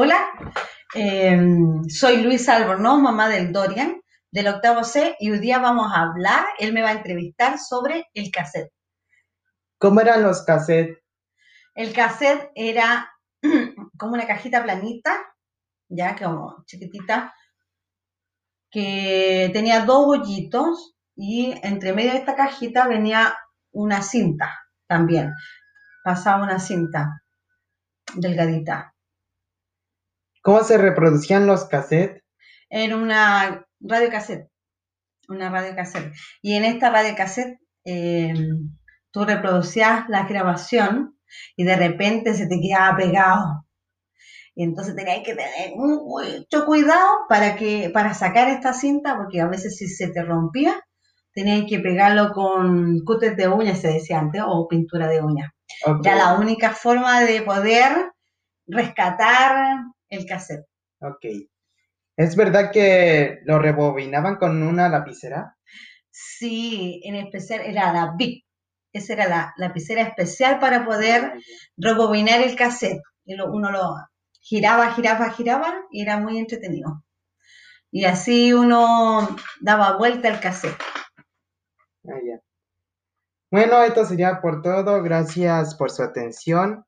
Hola, em, soy Luisa Albornoz, mamá del Dorian, del octavo C, y hoy día vamos a hablar, él me va a entrevistar sobre el cassette. ¿Cómo eran los cassettes? El cassette era como una cajita planita, ya como chiquitita, que tenía dos hoyitos y entre medio de esta cajita venía una cinta también. Pasaba una cinta delgadita. ¿Cómo se reproducían los cassettes? En una radio cassette. Una radio cassette. Y en esta radio cassette eh, tú reproducías la grabación y de repente se te quedaba pegado. Y entonces tenías que tener mucho cuidado para, que, para sacar esta cinta, porque a veces si se te rompía, tenías que pegarlo con cúter de uñas, se decía antes, o pintura de uñas. Ya la única forma de poder rescatar el cassette. Ok. ¿Es verdad que lo rebobinaban con una lapicera? Sí, en especial era la Bic. Esa era la lapicera especial para poder rebobinar el cassette. Y uno lo giraba, giraba, giraba y era muy entretenido. Y así uno daba vuelta al cassette. Ah, bueno, esto sería por todo. Gracias por su atención.